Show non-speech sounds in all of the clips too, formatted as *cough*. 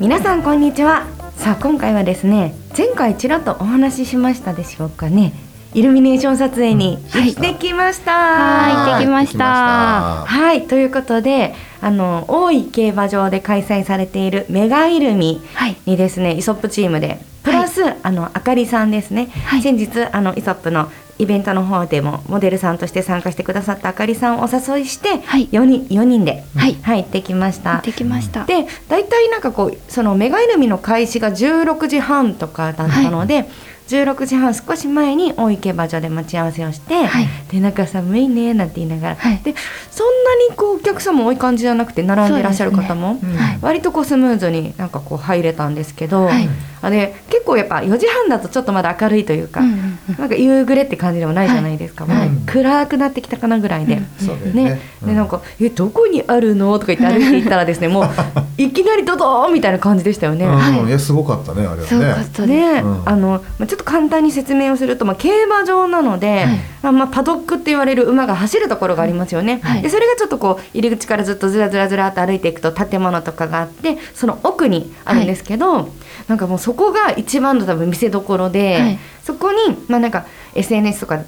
皆さんこんにちは。さあ今回はですね前回ちらっとお話ししましたでしょうかね。イルミネーション撮影に行ってきました、はい行ってきました。はいということであの大井競馬場で開催されているメガイルミはい。にですねイソップチームでプラス、あのあかりさんですね、はい。先日あのイソップのイベントの方でもモデルさんとして参加してくださったあかりさんをお誘いして、はい。4人4人で、はい。行ってきました。行ってきました。で大体なんかこうそのメガイルミの開始が16時半とかだったので、16時半少し前に大井競馬場で待ち合わせをして、はい。でなんか寒いねなんて言いながら、はい。でそんなにこうお客さんも多い感じじゃなくて並んでいらっしゃる方も、割とこうスムーズになんかこう入れたんですけど、はいあれ結構やっぱ4時半だとちょっとまだ明るいというか、うんうんうん。なんか夕暮れって感じでもないじゃないですか、はい。もう暗くなってきたかなぐらいで。うん。ね。ね、でなんか「えどこにあるの?」とか言って歩いていったらですね *laughs* もういきなりドドーンみたいな感じでしたよね。うん。はい。いやすごかったねあれすごかはねったです。ね、うん。あのまあちょっと簡単に説明をすると、まあ、競馬場なので、はい。まあまあ、パドックって言われる馬が走るところがありますよね、はい。でそれがちょっとこう入り口からずっとずらずらずらっと歩いていくと建物とかがあってその奥にあるんですけど、なんかもうそこが一番の多分見せどころで、はい。そこに、まあ、なんか SNS とか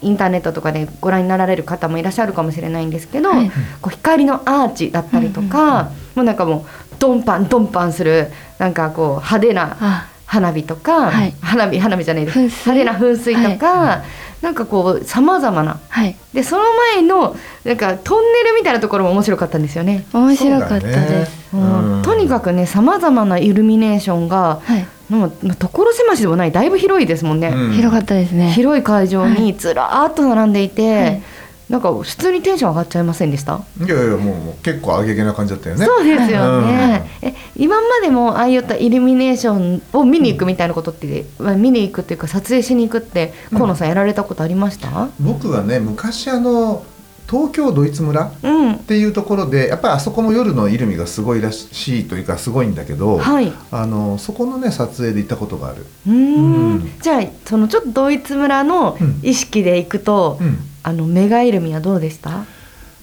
インターネットとかでご覧になられる方もいらっしゃるかもしれないんですけど、はい。こう光のアーチだったりとか、もうなんかもうドンパンドンパンするなんかこう派手なあ、花火とか、はい。花火花火じゃないです。派手な噴水とか、なんかこうさまざまなはい。でその前のなんかトンネルみたいなところも面白かったんですよね。面白かったです。うんとにかくくねさまざまなイルミネーションがはい。もうまあ所狭しでもないだいぶ広いですもんね。広かったですね。広い会場にずらーっと並んでいて、はいなんか普通にテンション上がっちゃいませんでした、いやいやもう結構上げげな感じだったよね。そうですよね、え今までもああいったイルミネーションを見に行くみたいなことって、まあ、見に行くっていうか撮影しに行くって河野さんやられたことありました？僕はね昔あの東京ドイツ村っうん、ていうところでやっぱりあそこも夜のイルミがすごいらしいというかすごいんだけど、はい。あのそこのね撮影で行ったことがある、うーん。うん。じゃあそのちょっとドイツ村のうん。意識で行くと、うんあのメガイルミはどうでした？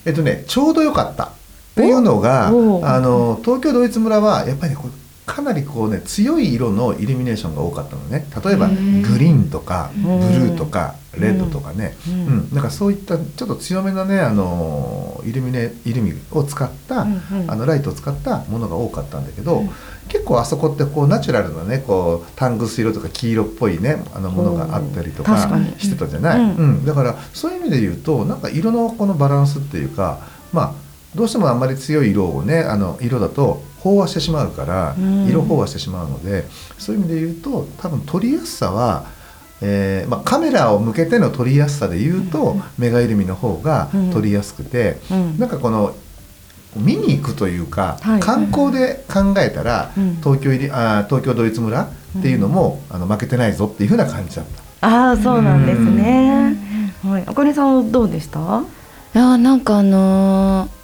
えっとねちょうど良かったっていうのがあの東京ドイツ村はやっぱりねかなりこうね強い色のイルミネーションが多かったのね。例えばグリーンとかブうん。ルーとかレッドとかね、ううん。んなんかそういったちょっと強めなねあのイルミネイルミを使った、うんうん。あのライトを使ったものが多かったんだけど、うん。結構あそこってこうナチュラルなねこうタングス色とか黄色っぽいねあのものがあったりとかしてたじゃない、だからそういう意味で言うとなんか色のこのバランスっていうかまあどうしてもあんまり強い色をねあの色だと飽和してしまうから、うん。色飽和してしまうのでそういう意味で言うと多分撮りやすさは、えーまあ、カメラを向けての撮りやすさで言うと、メガイルミの方が撮りやすくて、うん。なんかこの見に行くというか、はい。観光で考えたら、うん。東京入りあー東京ドイツ村っていうのも、あの負けてないぞっていうふうな感じだった。ああそうなんですね、はい、あかねさんはどうでした？いやなんかあのー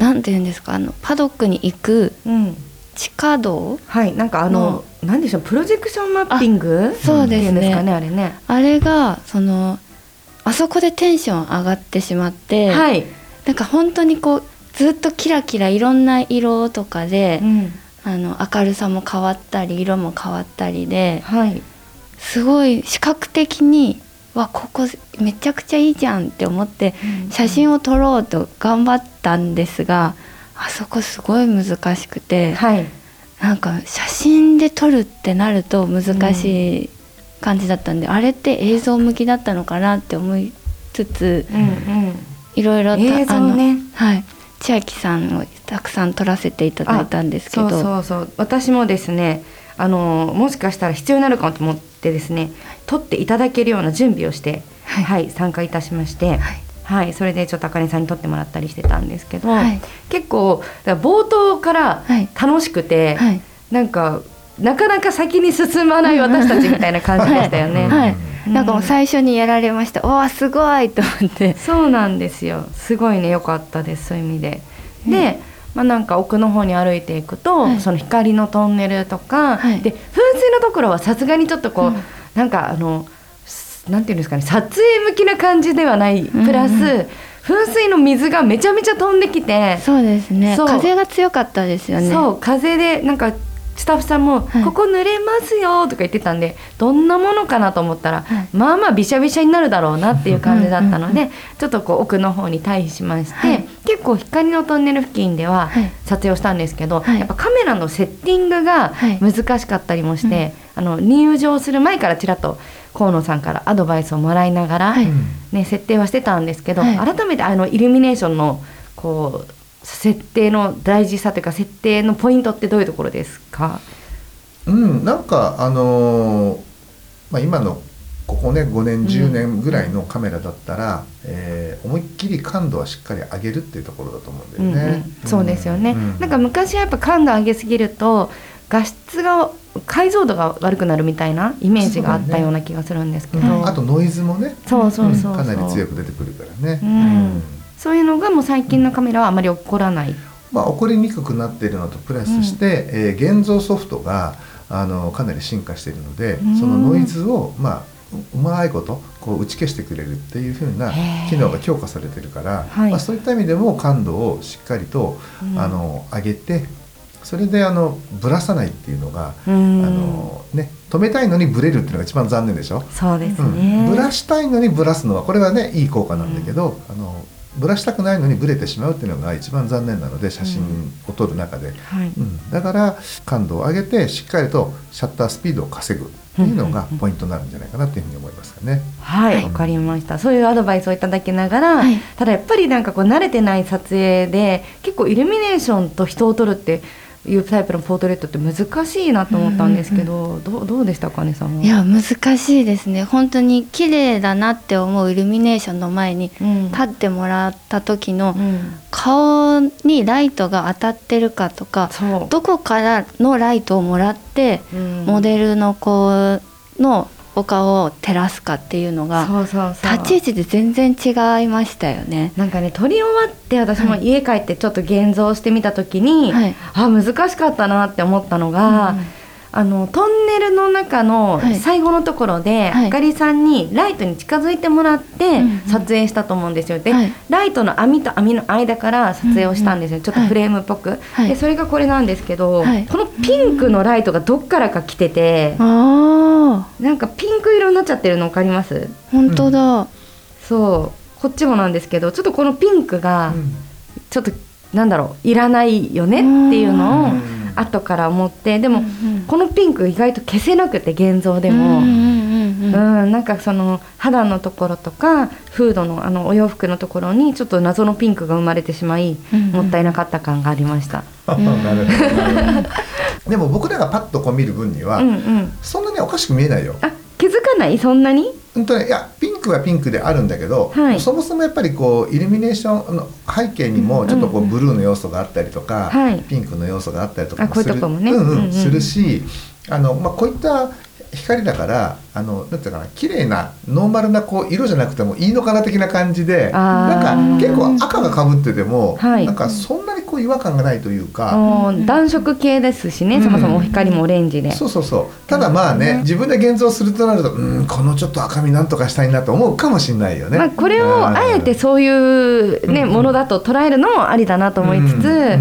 なんていうんですかあのパドックに行くうん。地下道？はいなんかあの、なんでしょうプロジェクションマッピングそうですっていうんですかねね。あれね。あれがそのあそこでテンション上がってしまって、はい、なんか本当にこうずっとキラキラいろんな色とかでう、ん、あの明るさも変わったり色も変わったりではい。すごい視覚的にわここめちゃくちゃいいじゃんって思って写真を撮ろうと頑張ったんですがあそこすごい難しくてはい。なんか写真で撮るってなると難しい感じだったんであれって映像向きだったのかなって思いつつうんうん。いろいろとね。あのはい。千秋さんをたくさん撮らせていただいたんですけど。そうそうそう。私もですねあのもしかしたら必要になるかもと思ってですね撮っていただけるような準備をして、ははいい参加いたしまして、はい。はい、それでちょっとあかねさんに撮ってもらったりしてたんですけど、はい。結構冒頭からはい。楽しくて、はい。なんかなかなか先に進まない私たちみたいな感じでしたよね。はい。うん。なんかもう最初にやられました、おわすごいと思って。そうなんですよ。すごいね良かったです。そういう意味で。で、まあ、なんか奥の方に歩いていくと、はい。その光のトンネルとか、はい。で噴水のところはさすがにちょっとこう、うん。なんかあのすなんていうんですかね撮影向きな感じではないプラス、うん。うん噴水の水がめちゃめちゃ飛んできてそうですね。風が強かったですよね。そう風でなんかスタッフさんも「はい。ここ濡れますよ」とか言ってたんでどんなものかなと思ったら、はい。まあまあびしゃびしゃになるだろうなっていう感じだったので、うんちょっとこう奥の方に退避しまして、はい。結構光のトンネル付近でははい。撮影をしたんですけど、はい。やっぱカメラのセッティングがはい。難しかったりもして、あの入場する前からちらっと河野さん。からアドバイスをもらいながら、はいね、設定はしてたんですけど、はい改めてあのイルミネーションのこう設定の大事さというか設定のポイントってどういうところですか？うん、なんかあのーまあ、今のここね5年10年ぐらいのカメラだったら、えー思いっきり感度はしっかり上げるっていうところだと思うんだよね。うんうん。そうですよね、うん。なんか昔はやっぱ感度上げすぎると画質が解像度が悪くなるみたいなイメージがあったような気がするんですけど、うん。あとノイズもね。そうそうそうかなり強く出てくるからね。うんそういうのがもう最近のカメラはあまり起こらない、まあ、起こりにくくなっているのとプラスして、えー現像ソフトがあのかなり進化しているので、うん。そのノイズを、まあ、ううまいことこう打ち消してくれるっていう風なへー。機能が強化されてるから、はい。まあ、そういった意味でも感度をしっかりと、うん。あの上げてそれであのぶらさないっていうのが、うん。あのね、止めたいのにブレるっていうのが一番残念でしょ？そうですうね、ん、ブラしたいのにブラすのはこれはねいい効果なんだけど、あのブラしたくないのにブレてしまうっていうのが一番残念なので写真を撮る中で、はい。うん。だから感度を上げてしっかりとシャッタースピードを稼ぐっていうのがポイントになるんじゃないかなというふうに思いますかね。はい、はい。わかりました。そういうアドバイスをいただきながら、はい。ただやっぱりなんかこう慣れてない撮影で結構イルミネーションと人を撮るっていうタイプのポートレートって難しいなと思ったんですけど、どうどうでしたかねさんは？いや難しいですね。本当に綺麗だなって思うイルミネーションの前にうん、立ってもらった時のうん、顔にライトが当たってるかとかそう。どこからのライトをもらってうん。モデルの子のお顔を照らすかっていうのが。立ち位置で全然違いましたよね。なんかね撮り終わって私も家帰ってちょっと現像してみた時に、はいあ難しかったなって思ったのが、うんあのトンネルの中のはい。最後のところで、はい。あかりさんにライトに近づいてもらってうんうん。撮影したと思うんですよ。で、はい。ライトの網と網の間から撮影をしたんですよ、ちょっとフレームっぽく、はい。でそれがこれなんですけど、はい。このピンクのライトがどっからか来てて、ああなんかピンク色になっちゃってるの分かります？本当だ、そう。こっちもなんですけどちょっとこのピンクがちょっとなんだろういらないよねっていうのをうん後から思ってでも、このピンク意外と消せなくて現像でも。うんなんかその肌のところとかフードのあのお洋服のところにちょっと謎のピンクが生まれてしまい、もったいなかった感がありました。*laughs* でも僕らがパッとこう見る分には。そんなにおかしく見えないよ。あ気づかない？そんなに？本当に？いやピンクはピンクであるんだけど、はい。そもそもやっぱりこうイルミネーションの背景にもちょっとこうブルーの要素があったりとか、はい。ピンクの要素があったりとかあこうんうんするしあの、まあ、こういった光だからあのなんていうかな綺麗なノーマルなこう色じゃなくてもいいのかな的な感じでなんか結構赤がかぶってても、はい。なんかそんな違和感がないというか。暖色系ですしね、うん。そもそもお光もオレンジで。そうそうそう。ただまあね、自分で現像するとなるとうんこのちょっと赤みなんとかしたいなと思うかもしれないよね。まあ、これをあえてそういう、ねうん。ものだと捉えるのもありだなと思いつつ、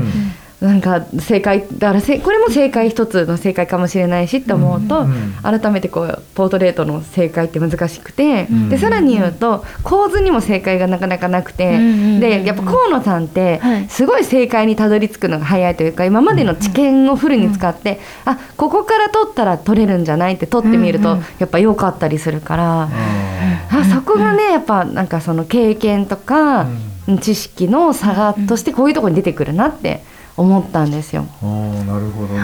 なんか正解だからせこれも正解一つの正解かもしれないしって思うと、うん。改めてこうポートレートの正解って難しくて、ん。でさらに言うと構図にも正解がなかなかなくて、うんうんうんでやっぱ河野さんってはい。すごい正解にたどり着くのが早いというか今までの知見をフルに使って、あここから取ったら取れるんじゃない？って取ってみると、うんうんやっぱ良かったりするから。ああそこがねやっぱなんかその経験とか、知識の差がとしてこういうところに出てくるなって思ったんですよ。ーあーなるほどね。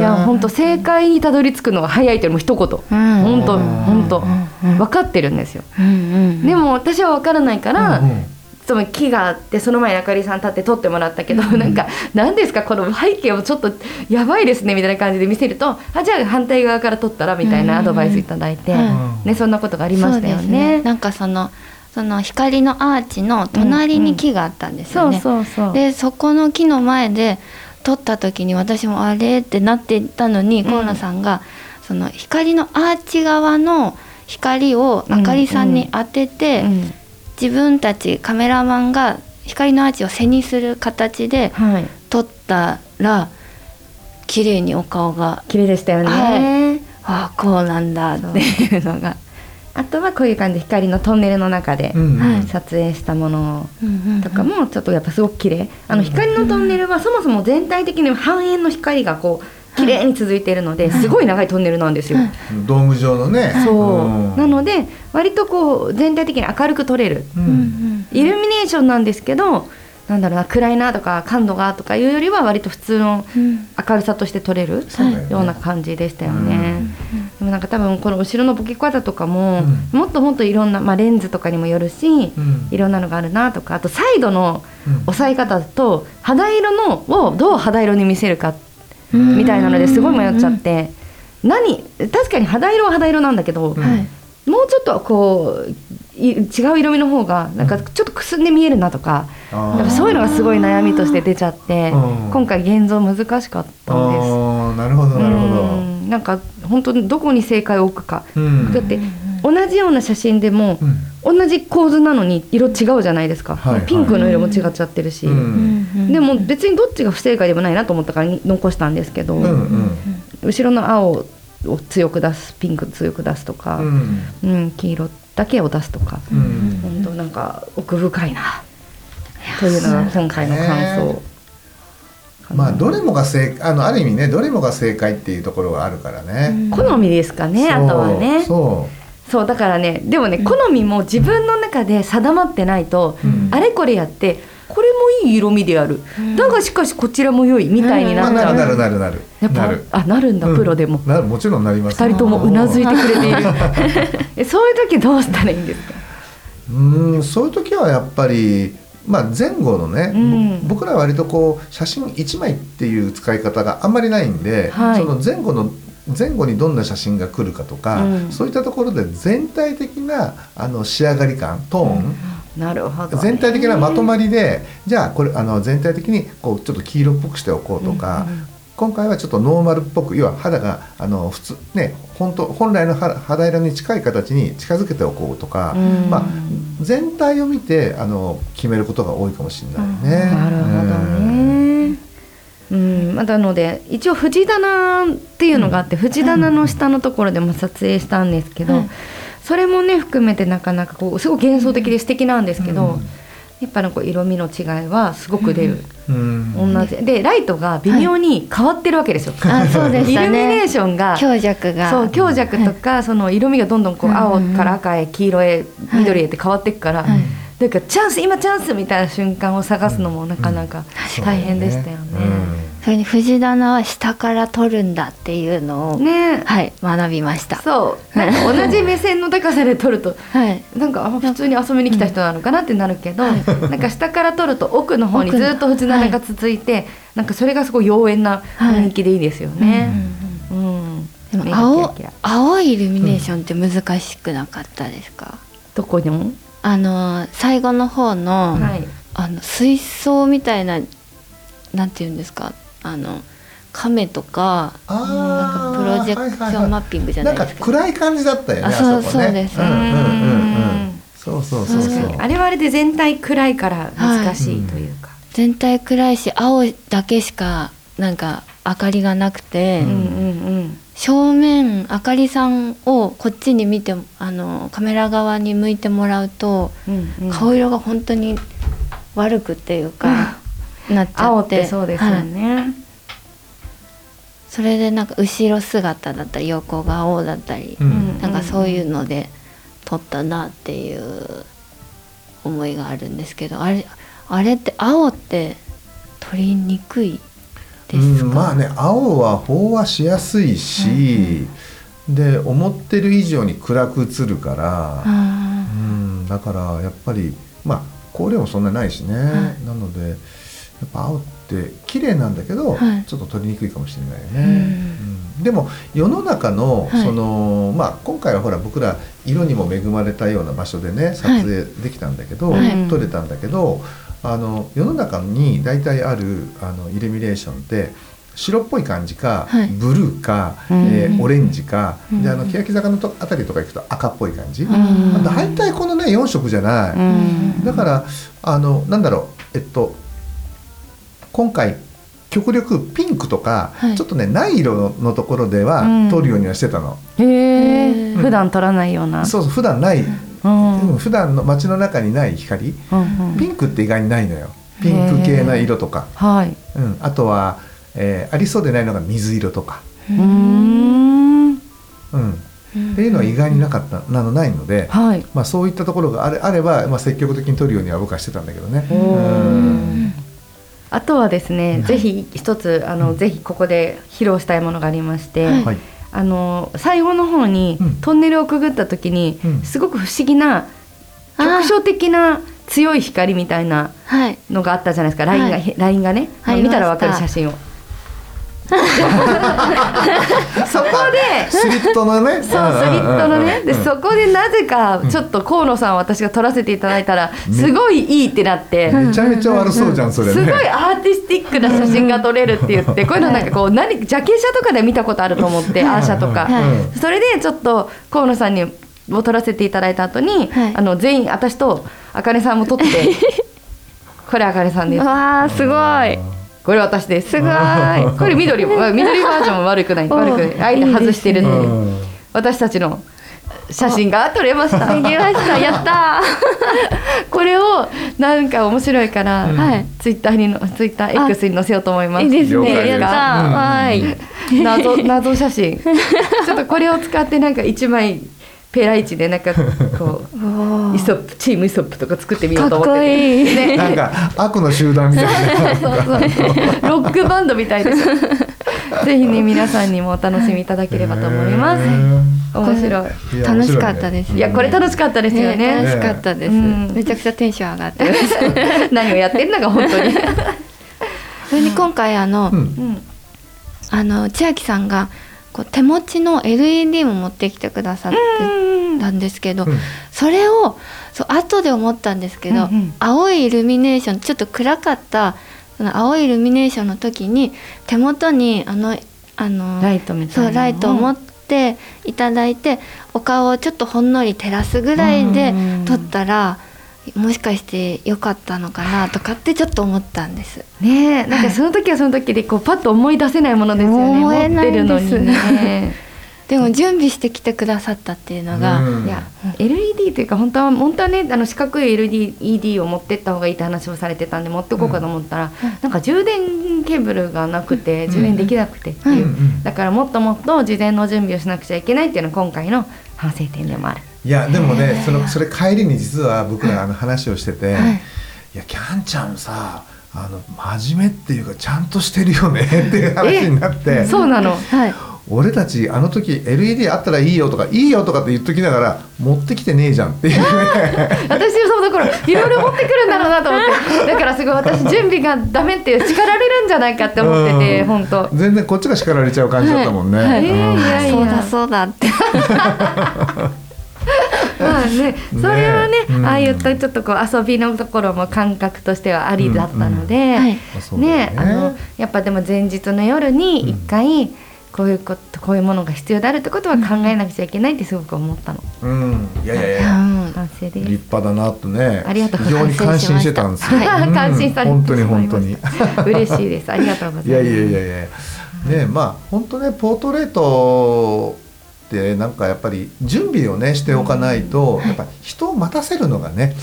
いや本当正解にたどり着くのが早いというのも一言。うん。本当うん。本当。うん。分かってるんですよ。うんうん。でも私は分からないから、うんうん。その木があってその前にあかりさん立って撮ってもらったけど、なんか何ですかこの背景をちょっとやばいですねみたいな感じで見せるとあじゃあ反対側から撮ったらみたいなアドバイスいただいて、うん。うんね、そんなことがありましたよそうですね。なんかそのその光のアーチの隣に木があったんですよね。でそこの木の前で撮った時に私もあれってなっていたのにん。河野さんがその光のアーチ側の光をあかりさんに当てて、うん。自分たちカメラマンが光のアーチを背にする形ではい、撮ったら綺麗にお顔が。綺麗でしたよね。はい。ああこうなんだっていうのが。あとはこういう感じで光のトンネルの中で撮影したものとかもちょっとやっぱすごく綺麗。あの光のトンネルはそもそも全体的に半円の光がこう綺麗に続いているのですごい長いトンネルなんですよ。はいドーム状のね。そう、ん。なので割とこう全体的に明るく撮れる。イルミネーションなんですけどなんだろうな暗いなとか感度がとかいうよりは割と普通のうん。明るさとして撮れるような感じでしたようね。でもなんか多分この後ろのボケ方とかも、うもっともっといろんな、まあ、レンズとかにもよるし、うん。いろんなのがあるなとかあとサイドのうん。押さえ方と肌色のをどう肌色に見せるかうん。みたいなのですごい迷っちゃって、何確かに肌色は肌色なんだけど、もうちょっとこうい違う色味の方がなんかちょっとくすんで見えるなとか、あー。やっぱそういうのがすごい悩みとして出ちゃって、うん。今回現像難しかったんです。なるほどなるほど。うん。なんか本当にどこに正解を置くか、うん。だって同じような写真でもうん。同じ構図なのに色違うじゃないですか、はいはい。ピンクの色も違っちゃってるし、うん。でも別にどっちが不正解でもないなと思ったからに残したんですけど、うんうん後ろの青を強く出すピンク強く出すとか、ううんん黄色だけを出すとか、うん。本当なんか奥深いな。というのが今回の感想。まあどれもが正あのある意味ねどれもが正解っていうところがあるからね。好みですかね、あとはね。そそうだからねでもね好みも自分の中で定まってないと、うん。あれこれやってこれもいい色味である、だがしかしこちらも良いみたいにう。まなっちゃう、あなるなるなるなる。やっぱなる。あなるんだ、うん。プロでも。なるもちろんなります。二人ともうなずいてくれている。え *laughs* そういう時どうしたらいいんですか？うんそういう時はやっぱり。まあ、前後のね、うん。僕らは割とこう写真1枚っていう使い方があんまりないんで、はい。その前後の前後にどんな写真が来るかとか、うん。そういったところで全体的なあの仕上がり感トーン、なるほど、全体的なまとまりでじゃあこれあの全体的にこうちょっと黄色っぽくしておこうとか、今回はちょっとノーマルっぽく要は肌があの普通ね本当本来の肌肌色に近い形に近づけておこうとか、うん。まあ、全体を見てあの決めることが多いかもしれないね。なるほどね。うん、まだので一応藤棚っていうのがあって、藤棚の下のところでも撮影したんですけど、はいそれもね含めてなかなかこうすごい幻想的で素敵なんですけど、うん。やっぱなんか色味の違いはすごく出る、うん。同じ。でライトが微妙に変わってるわけですよ。あそうでイしたルミネーねションが強弱が。そう強弱とか、その色味がどんどんこう青から赤へ黄色へ緑へって変わっていくから、はい。だからチャンス今チャンスみたいな瞬間を探すのもなかなか大変でしたよね。それに藤棚は下から撮るんだっていうのを、ね。はい学びました。そう。同じ目線の高さで撮るとはい。なんかあ普通に遊びに来た人なのかなってなるけど、なんか下から撮ると奥の方にずっと藤棚が続いて、なんかそれがすごい妖艶な雰囲気でいいですよね。うん。青青いイルミネーションって難しくなかったですか、どこにも、あの最後の方の,、はい。あの水槽みたいななんていうんですか？あの亀とかあなんかプロジェクションマッピングじゃないなんか。ですか暗い感じだったよね。あそうあそこね。そうです。うんうんうんううん。ん。そうそうそうそう。あれはあれで全体暗いから難しいというか、全体暗いし青だけしかなんか明かりがなくて、うんうん正面あかりさんをこっちに見てあのカメラ側に向いてもらうと、うんうん。顔色が本当に悪くっていうか、*laughs* なっちゃ青っっててそうですよはい。ね、それでなんか後ろ姿だったり横が青だったり、うん。なんかそういうので撮ったなっていう思いがあるんですけどあれあれって青って撮りにくいですか、うん、まあね青は飽和しやすいし、で思ってる以上に暗く映るから、あうん、だからやっぱりまあ光量もそんなないしね、なのでやっぱ青って綺麗なんだけど、はい。ちょっと撮りにくいかもしれないようね。ん。うん。でも世の中の、はい。そのまあ今回はほら僕ら色にも恵まれたような場所でね撮影できたんだけど、はい。撮れたんだけどあの世の中に大体あるあのイルミネーションって白っぽい感じか、はい。ブルーか、うん。えーオレンジか、うん。であの欅坂のとあたりとか行くと赤っぽい感じ、うん。あ大体このね4色じゃない、うん。だからあのなんだろうえっと今回極力ピンクとか、はい。ちょっとねない色のところではうん。撮るようにはしてたの、へえうん。普段撮らないような。そうそう普段ない、うん。うん。普段の街の中にない光。うんうん。ピンクって意外にないのよ。ピンク系な色とか、はい。うん、あとは、えーありそうでないのが水色とか、うーん。うん、っていうのは意外になかった。なのないので、はい。まあ、そういったところがあれあれば、まあ、積極的に撮るようには僕はしてたんだけどね。おうんあとはですね、はい。ぜひ一つあの、ぜひここで披露したいものがありまして、はい。はい。あの最後の方に、うん。トンネルをくぐった時に、うん。すごく不思議な局所的な強い光みたいなはい。のがあったじゃないですか。ラインが、はい。ラインがね、見たらわかる写真を。そこでスリットのね。そうスリットのね。でうん。そこでなぜかちょっと河野さんを私が撮らせていただいたらすごいいいってなって。めちゃめちゃ悪そうじゃんそれね。すごいアーティスティックな写真が撮れるって言ってこういうのなんかこう何ジャケ写とかで見たことあると思ってアーシャとか。はい。それでちょっと河野さんにを撮らせていただいた後にはい。あの全員私とあかねさんも撮って *laughs* これあかねさんです。わあすごいこれ私ですすごい。*laughs* これ緑も緑バージョンも悪くない。お悪くない。あえて外してるんでう。ん。私たちの写真が撮れました。できました。*laughs* やった *laughs* これをなんか面白いから、うん。はい。ツイッターにのツイッター X に載せようと思います。いいですね。やったうん。わーい謎謎写真。ちょっとこれを使ってなんか一枚ペライチでなんか *laughs* こうイソップチームイソップとか作ってみようと思ってて。かっこいい。ね。なんか悪の集団みたいな。そうそうロックバンドみたいです。ぜひね皆さんにもお楽しみいただければと思います。面白い。楽しかったですいやこれ楽しかったですよね。ね楽しかったです、うん。めちゃくちゃテンション上がってます。何をやってんのか本当に。*laughs* それに今回あの、うん。うん。あの千秋さんがこう手持ちの LED も持ってきてくださってたんですけど、うん。それをそう後で思ったんですけど、うんうん。青いイルミネーションちょっと暗かったその青いイルミネーションの時に手元にあのあのライトみたいなそうライトを持っていただいてお顔をちょっとほんのり照らすぐらいでうん。撮ったらもしかして良かったのかなとかってちょっと思ったんです。ねえなんかその時はその時でこうパッと思い出せないものですよね。思えない。です持ってるのにね。*laughs* でも準備してきてくださったっていうのが、うん。いや LED というか本当は本当はねあの四角い LED を持ってった方がいいって話をされてたんで持ってこうかと思ったら、なんか充電ケーブルがなくて充電できなくて。っていう、うん。うん。だからもっともっと事前の準備をしなくちゃいけないっていうのが今回の反省点でもある。いやでもねそのそれ帰りに実は僕らあの話をしてて、はい。いやキャンちゃんさあの真面目っていうかちゃんとしてるよね *laughs* っていう話になって。そうなの。はい、俺たちあの時 LED あったらいいよとかいいよとかって言っときながら持ってきてねえじゃんっていうね。*laughs* 私そうだからいろいろ持ってくるんだろうなと思って。*laughs* だからすごい私準備がダメって叱られるんじゃないかって思っててうん。本当。全然こっちが叱られちゃう感じだったもんね。はい。うん。いやいや。そうだそうだってまあねそれはねうん。ああいったちょっとこう遊びのところも感覚としてはありだったので、はい。まあそうだよね。あのやっぱでも前日の夜に一回こういうことこういうものが必要であるってことは考えなくちゃいけないってすごく思ったの。うん。いやいやいや。うん。反省です。立派だなとね。ありがとうご非ざいます常に感心してたんですよ、はい。うん。感心されて本当に本当に。た嬉しいです。ありがとうございます。いやいやいやいや。ねまあ本当ねポートレートってなんかやっぱり準備をねしておかないと、やっぱ人を待たせるのがね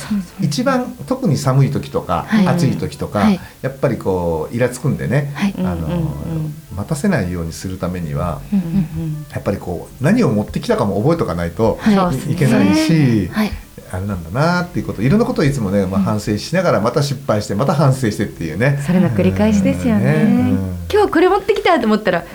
一番特に寒い時とか、はい。暑い時とか、はい。やっぱりこうイラつくんでね、はい。あのうんうんうん。待たせないようにするためにはうんうんうん。やっぱりこう何を持ってきたかも覚えとかないとはいけないし、はいあれなんだなっていうこといろんなことをいつもね、まあ、反省しながらまた失敗してまた反省してっていうね。それの繰り返しですよね。うん。今日これ持ってきたと思ったら、あこ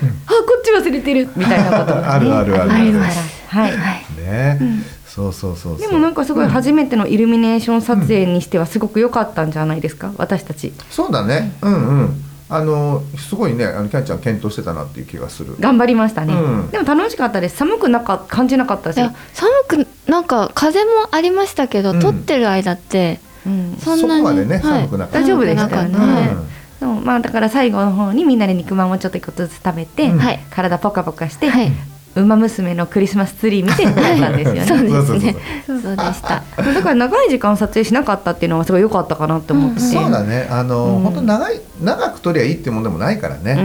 っち忘れてるみたいなことが、*laughs* ね、あるあるある。ありますはい。はい。ね、そうそうそうそう。でもなんかすごい初めてのイルミネーション撮影にしてはすごく良かったんじゃないですか？私たち。そうだね。うんうん。あのすごいねあのキャンちゃん検討してたなっていう気がする。頑張りましたね、うん。でも楽しかったです。寒くなか感じなかったしいや寒くなんか風もありましたけど、うん。撮ってる間ってうん。そんなにそこまでねはい。寒くなかった大丈夫でしたよね、うん。でもまあだから最後の方にみんなで肉まんをちょっと一個ずつ食べて、体ポカポカして、はい。ウマ娘のクリスマスツリー見てたんですよね。そうですそうそうねそう。そうでした。だから長い時間撮影しなかったっていうのはすごい良かったかなって思って。て、そうだね。あの、うん。本当長い長く撮りゃいいってもんでもないからうね、ん。う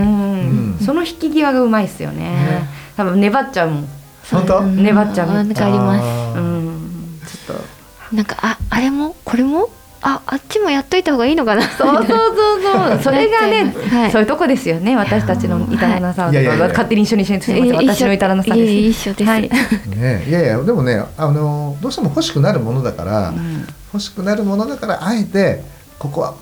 ん。その引き際がうまいっすよね。ね。多分粘っちゃうもん本当？うん粘っちゃう。なんかありますうん。ちょっと。なんかああれも？これも？ああっちもやっといた方がいいのかな？そうそうそうそう。*laughs* それがね、はい。そういうとこですよね。私たちの板棚さんとい。やい勝手に一緒に一緒にすみません。いや私の板棚さんいえいえです一緒です。はい、ねいやいやでもねあのどうしても欲しくなるものだから、うん。欲しくなるものだからあえてここは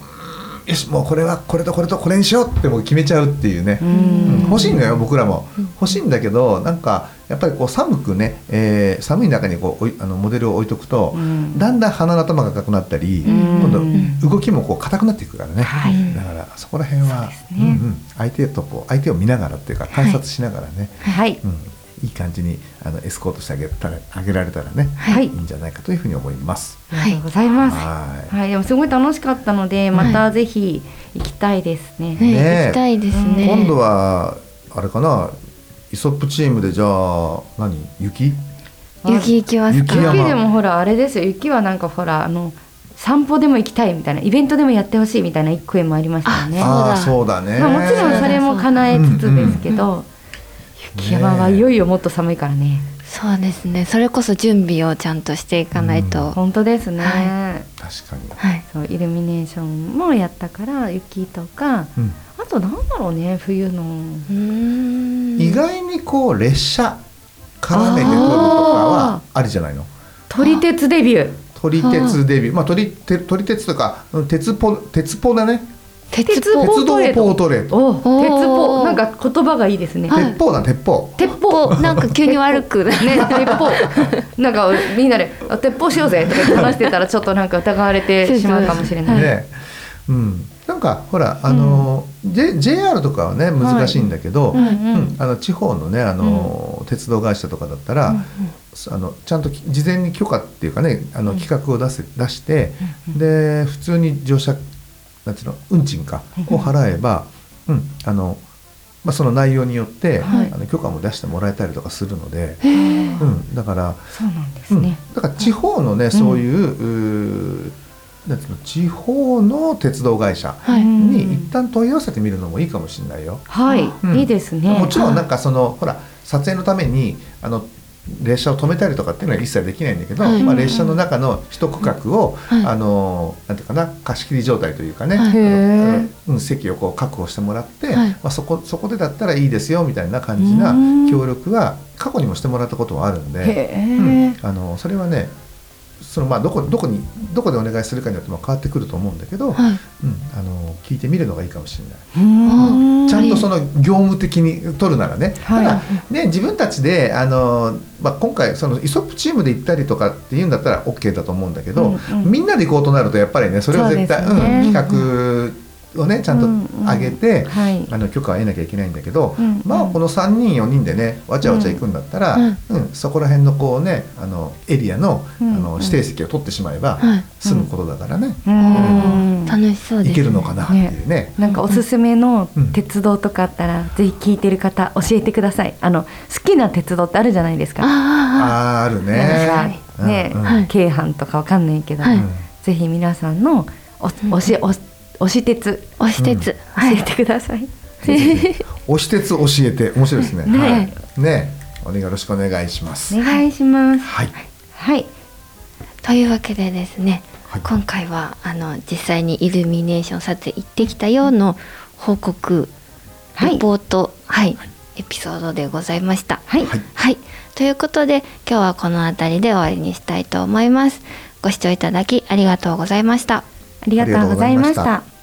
よしもうこれはこれとこれとこれにしようってもう決めちゃうっていうね、ううん。ん欲しいのよ僕らも。欲しいんだけどなんかやっぱりこう寒くね、えー寒い中にこうおいあのモデルを置いとくと、うん。だんだん鼻の頭が赤くなったり、うん。今度動きもこう硬くなっていくからね、はい。だからそこら辺は、そうですね。うんうん、相手とこう相手を見ながらっていうか観察しながらね、はい。うん、いい感じにあのエスコートしてあげたらあげられたらね、はい。いいんじゃないかというふうに思います。ありがとうございます。はい。はい、でもすごい楽しかったのでまたぜひ行きたいですね、行きたいですね。今度はあれかなイソップチームでじゃあ何？雪？雪行きますか？雪でもほらあれですよ。雪はなんかほらあの散歩でも行きたいみたいなイベントでもやってほしいみたいな一個もありましたよね。ああそそうだね、まあ、もちろんそれも叶えつつですけど、山はいよいよもっと寒いからね。そうですね。それこそ準備をちゃんとしていかないと、本当ですね、は確かに、はい。そうイルミネーションもやったから雪とかうん。あとなんだろうね冬の。うーん。意外にこう列車絡めて撮るとかはありじゃないの？撮り鉄デビュー。撮り鉄デビュー。まあ撮り鉄とかうん鉄ポ鉄ポだね鉄鉄砲ポ鉄道ポートレート。鉄砲。なんか言葉がいいですね、はい鉄砲だ鉄砲。鉄砲。なんか急に悪くね、*laughs* 鉄砲。なんかみんなであ「鉄砲しようぜ」とか言って話してたらちょっとなんか疑われてしまうかもしれない。ね、うん、なんかほらあの、J JR とかはね難しいんだけど、うんうん。うん。あの地方のねあの、鉄道会社とかだったら、あのちゃんとき事前に許可っていうかねあの企画を出せ出して、で普通に乗車なんていうの運賃かを払えば、うんあのまあ、その内容によって、はい。あの許可も出してもらえたりとかするので、うん、だからそうなんですうんね。だから地方のね、そういううーなんていうの地方の鉄道会社に一旦問い合わせてみるのもいいかもしれないよ。はい、うん。いいですね。もちろんなんかそのほら撮影のためにあの列車を止めたりとかっていうのは一切できないんだけど、はい。まあ、列車の中の一区画を、はい。あのなんていうかな貸し切り状態というかね、うん席をこう確保してもらって、はい。まあ、そこそこでだったらいいですよみたいな感じなうん。協力は過去にもしてもらったことはあるんで。うん。あのそれはねそのまあどこどこにどこでお願いするかによっても変わってくると思うんだけど、はい。うん、あの聞いてみるのがいいかもしれない。うんちゃんとその業務的に取るならね、はい。ただね自分たちであの、まあ、今回そのイソップチームで行ったりとかっていうんだったら OK だと思うんだけど、うんうん。みんなで行こうとなるとやっぱりねそれは絶対ね。うん、企画をねちゃんと上げて、うんはい。あの許可を得なきゃいけないんだけど、うんまあこの3人4人でねわちゃわちゃ行くんだったら、うん。うんそこら辺のこうねあのエリアの,、うん。あの指定席を取ってしまえば、はい。済むことだからね、うん。楽しそうです、ね。行けるのかなっていうね。なんかおすすめのうん。鉄道とかあったら、ぜひ聞いてる方教えてください。あの好きな鉄道ってあるじゃないですか。あああーあるね。なんかね、うん。うん。はい。京阪とかわかんないけど、はい。ぜひ皆さんのお推し推し推し鉄ああ、押し鉄、教はいえてください。押し鉄教えて面白いですね。ねはい。ね、お願いよろしくお願いします。お願いします。はい。はい。というわけでですね、はい今回はあの実際にイルミネーション撮影行ってきたようの報告、はいレポート、はい、エピソードでございました。はい。はいはい、ということで今日はこの辺りで終わりにしたいと思います。ご視聴いただきありがとうございました。ありがとうございました。